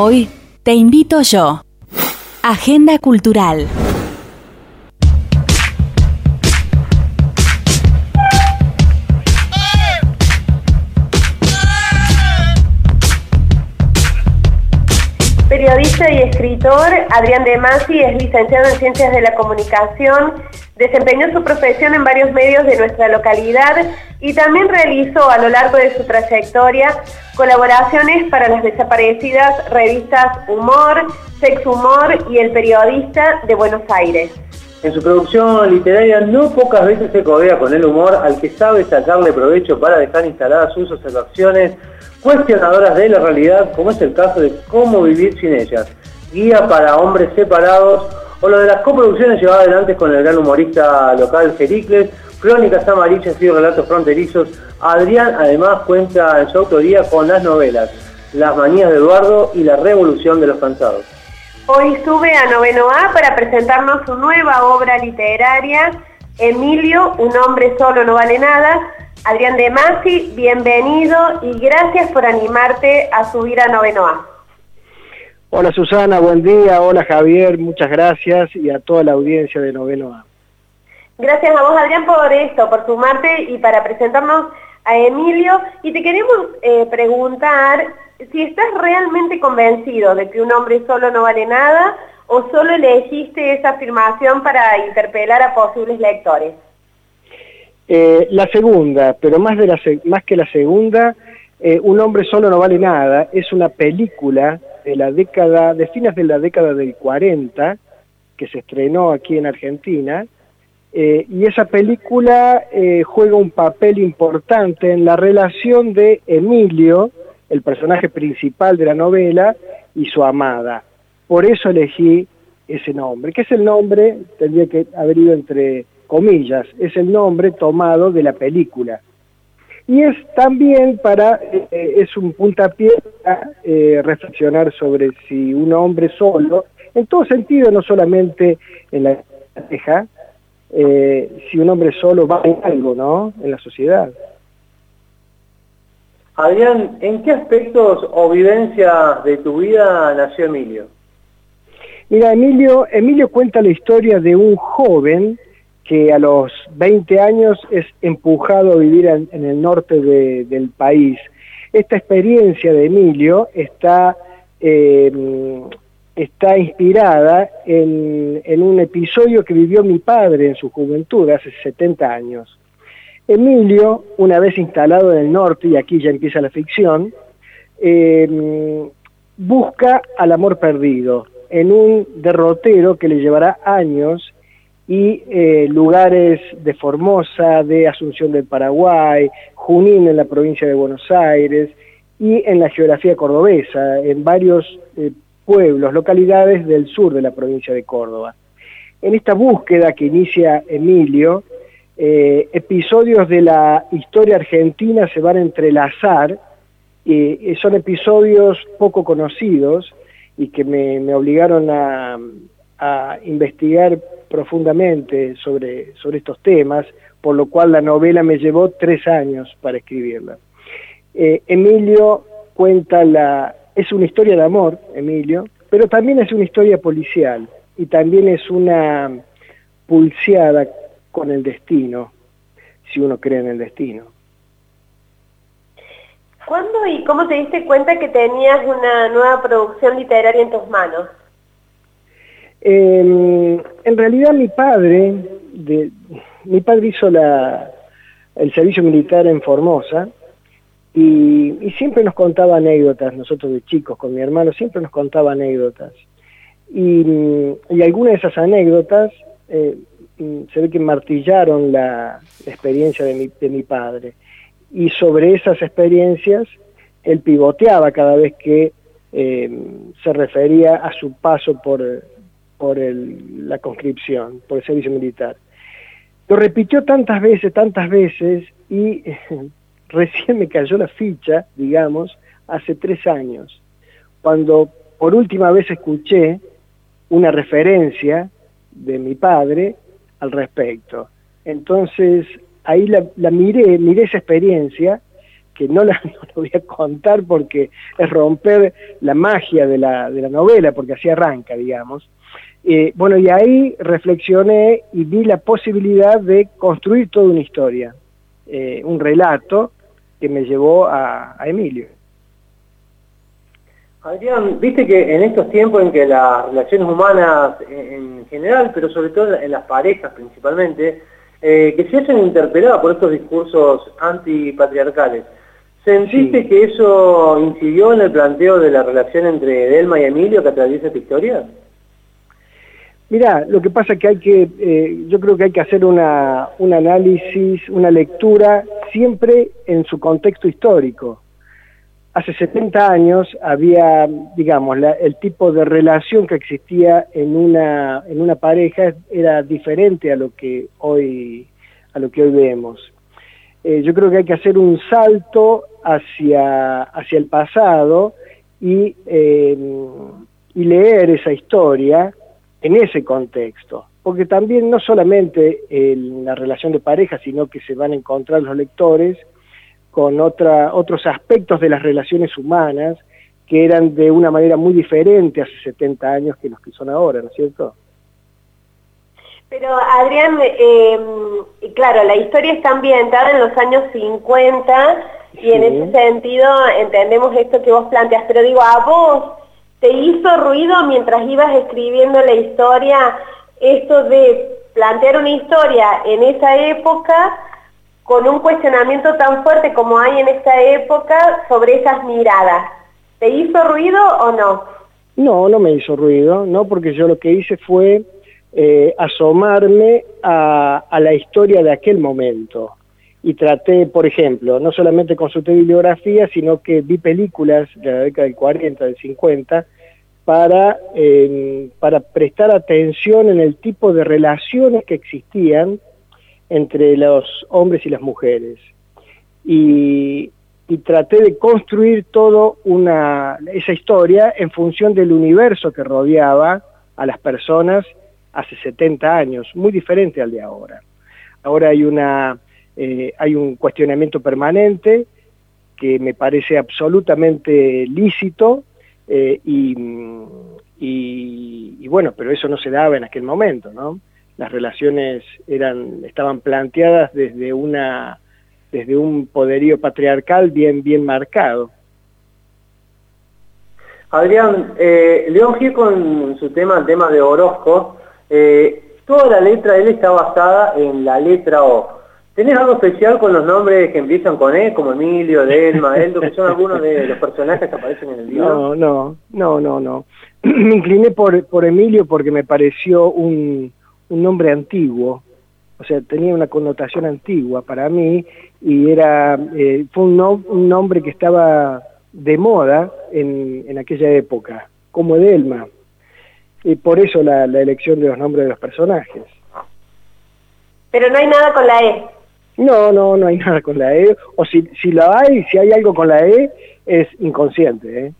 Hoy te invito yo. Agenda Cultural. Escritor, Adrián De Masi es licenciado en Ciencias de la Comunicación, desempeñó su profesión en varios medios de nuestra localidad y también realizó a lo largo de su trayectoria colaboraciones para las desaparecidas revistas Humor, Sex Humor y El Periodista de Buenos Aires. En su producción literaria no pocas veces se codea con el humor al que sabe sacarle provecho para dejar instaladas sus observaciones cuestionadoras de la realidad, como es el caso de Cómo vivir sin ellas, guía para hombres separados, o lo de las coproducciones llevadas adelante con el gran humorista local Jericles, Crónicas Amarillas y Relatos Fronterizos. Adrián además cuenta en su autoría con las novelas Las Manías de Eduardo y La Revolución de los Cansados. Hoy sube a Noveno A para presentarnos su nueva obra literaria, Emilio, un hombre solo no vale nada, Adrián De Masi, bienvenido y gracias por animarte a subir a Noveno A. Hola Susana, buen día. Hola Javier, muchas gracias y a toda la audiencia de Noveno A. Gracias a vos Adrián por esto, por sumarte y para presentarnos a Emilio. Y te queremos eh, preguntar si estás realmente convencido de que un hombre solo no vale nada o solo elegiste esa afirmación para interpelar a posibles lectores. Eh, la segunda, pero más, de la, más que la segunda, eh, Un hombre solo no vale nada, es una película de la década, de fines de la década del 40, que se estrenó aquí en Argentina, eh, y esa película juega un papel importante en la relación de Emilio, el personaje principal de la novela, y su amada. Por eso elegí ese nombre, que es el nombre, tendría que haber ido entre comillas, es el nombre tomado de la película. Y es también para, eh, es un puntapié para eh, reflexionar sobre si un hombre solo, en todo sentido, no solamente en la pareja, eh, si un hombre solo vale algo, ¿no? En la sociedad. Adrián, ¿en qué aspectos o vivencias de tu vida nació Emilio? Mira, Emilio, Emilio cuenta la historia de un joven que a los 20 años es empujado a vivir en, el norte del país. Esta experiencia de Emilio está, eh, está inspirada en, un episodio que vivió mi padre en su juventud, hace 70 años. Emilio, una vez instalado en el norte, y aquí ya empieza la ficción, eh, busca al amor perdido en un derrotero que le llevará años y eh, lugares de Formosa, de Asunción del Paraguay, Junín en la provincia de Buenos Aires y en la geografía cordobesa, en varios eh, pueblos, localidades del sur de la provincia de Córdoba. En esta búsqueda que inicia Emilio, eh, episodios de la historia argentina se van a entrelazar, y son episodios poco conocidos y que me, obligaron a, a investigar profundamente sobre, sobre estos temas, por lo cual la novela me llevó tres años para escribirla. Eh, Emilio cuenta la... es una historia de amor, Emilio, pero también es una historia policial y también es una pulseada con el destino, si uno cree en el destino. ¿Cuándo y cómo te diste cuenta que tenías una nueva producción literaria en tus manos? en realidad mi padre, mi padre hizo el servicio militar en Formosa y, siempre nos contaba anécdotas, nosotros de chicos con mi hermano siempre nos contaba anécdotas. Y, algunas de esas anécdotas eh, se ve que martillaron la, experiencia de mi, de mi padre. Y sobre esas experiencias él pivoteaba cada vez que eh, se refería a su paso por, por la conscripción, por el servicio militar. Lo repitió tantas veces, tantas veces, y recién me cayó la ficha, digamos, hace tres años, cuando por última vez escuché una referencia de mi padre al respecto. Entonces, ahí la, la miré, miré esa experiencia que no la, voy a contar porque es romper la magia de la, de la novela, porque así arranca, digamos. Eh, bueno, y ahí reflexioné y vi la posibilidad de construir toda una historia, eh, un relato que me llevó a, Emilio. Adrián, viste que en estos tiempos en que las relaciones humanas en general, pero sobre todo en las parejas principalmente, eh, que se hacen interpeladas por estos discursos antipatriarcales, ¿sentiste que eso incidió en el planteo de la relación entre Delma y Emilio que atraviesa esta historia? Mira, lo que pasa es que hay que, eh, yo creo que hay que hacer una, un análisis, una lectura siempre en su contexto histórico. Hace 70 años había, digamos, el tipo de relación que existía en una, en una pareja era diferente a lo que hoy, a lo que hoy vemos. Eh, yo creo que hay que hacer un salto hacia, hacia el pasado y, eh, y leer esa historia en ese contexto, porque también no solamente en la relación de pareja, sino que se van a encontrar los lectores con otra, otros aspectos de las relaciones humanas que eran de una manera muy diferente hace 70 años que los que son ahora, ¿no es cierto? Pero Adrián, eh, claro, la historia está ambientada en los años 50 y en ese sentido entendemos esto que vos planteas, pero digo, a vos ¿Te hizo ruido mientras ibas escribiendo la historia esto de plantear una historia en esa época con un cuestionamiento tan fuerte como hay en esta época sobre esas miradas? ¿Te hizo ruido o no? No, no me hizo ruido, no, porque yo lo que hice fue eh, asomarme a, la historia de aquel momento y traté, por ejemplo, no solamente consulté bibliografía, sino que vi películas de la década del 40, del 50, para, eh, para prestar atención en el tipo de relaciones que existían entre los hombres y las mujeres. Y, y traté de construir toda esa historia en función del universo que rodeaba a las personas hace 70 años, muy diferente al de ahora. Ahora hay una eh, hay un cuestionamiento permanente que me parece absolutamente lícito eh, y, bueno, pero eso no se daba en aquel momento, ¿no? Las relaciones eran, estaban planteadas desde una desde un poderío patriarcal bien, bien marcado. Adrián, eh, León Gil con su tema, el tema de Orozco, toda la letra de él está basada en la letra O. ¿Tenés algo especial con los nombres que empiezan con E, como Emilio, Delma, Eldo, que son algunos de los personajes que aparecen en el libro? No, no, no, no, no. me incliné por, por Emilio porque me pareció un, un nombre antiguo, o sea, tenía una connotación antigua para mí y era eh, fue un, un, nombre que estaba de moda en, en aquella época, como Delma. Y por eso la, la elección de los nombres de los personajes. Pero no hay nada con la E. No, no, no hay nada con la E. O si, si la hay, si hay algo con la E, es inconsciente. ¿eh?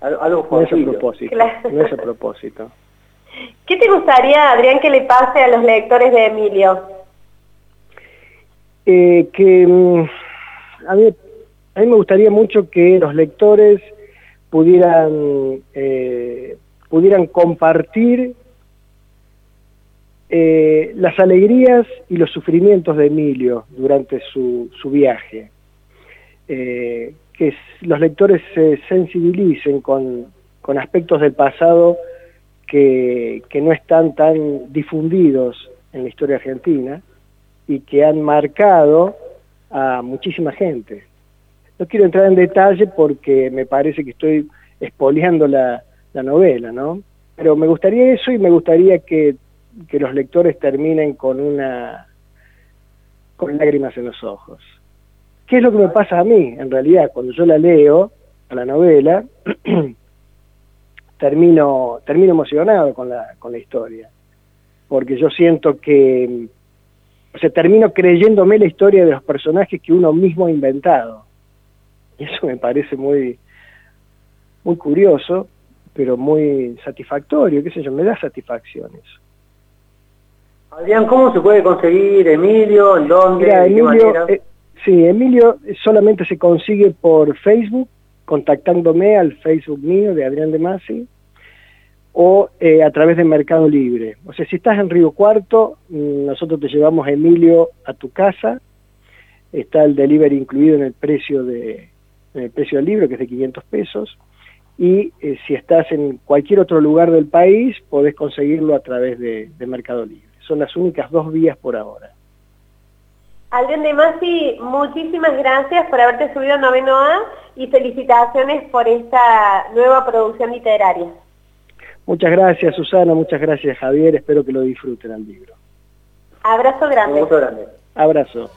Algo no es a propósito. No es a propósito. ¿Qué te gustaría, Adrián, que le pase a los lectores de Emilio? Eh, que mm, a mí, me gustaría mucho que los lectores pudieran, eh, pudieran compartir eh, las alegrías y los sufrimientos de Emilio durante su, su viaje. Que los lectores se sensibilicen con, con aspectos del pasado que, no están tan difundidos en la historia argentina y que han marcado a muchísima gente. No quiero entrar en detalle porque me parece que estoy expoliando la, la novela, ¿no? Pero me gustaría eso y me gustaría que que los lectores terminen con una con lágrimas en los ojos. ¿Qué es lo que me pasa a mí? En realidad, cuando yo la leo, a la novela, termino, termino emocionado con la, con la historia. Porque yo siento que, o sea, termino creyéndome la historia de los personajes que uno mismo ha inventado. Y eso me parece muy, muy curioso, pero muy satisfactorio, qué sé yo, me da satisfacción eso. Adrián, ¿cómo se puede conseguir Emilio? ¿En dónde? Emilio, eh, Sí, Emilio solamente se consigue por Facebook, contactándome al Facebook mío de Adrián de Masi, o eh, a través de Mercado Libre. O sea, si estás en Río Cuarto, mm, nosotros te llevamos Emilio a tu casa, está el delivery incluido en el precio, de, el precio del libro, que es de 500 pesos, y eh, si estás en cualquier otro lugar del país, podés conseguirlo a través de, de Mercado Libre. Son las únicas dos vías por ahora. Adrián de Masi, muchísimas gracias por haberte subido a Noveno A y felicitaciones por esta nueva producción literaria. Muchas gracias Susana, muchas gracias Javier, espero que lo disfruten al libro. Abrazo grande. Un grande. Abrazo.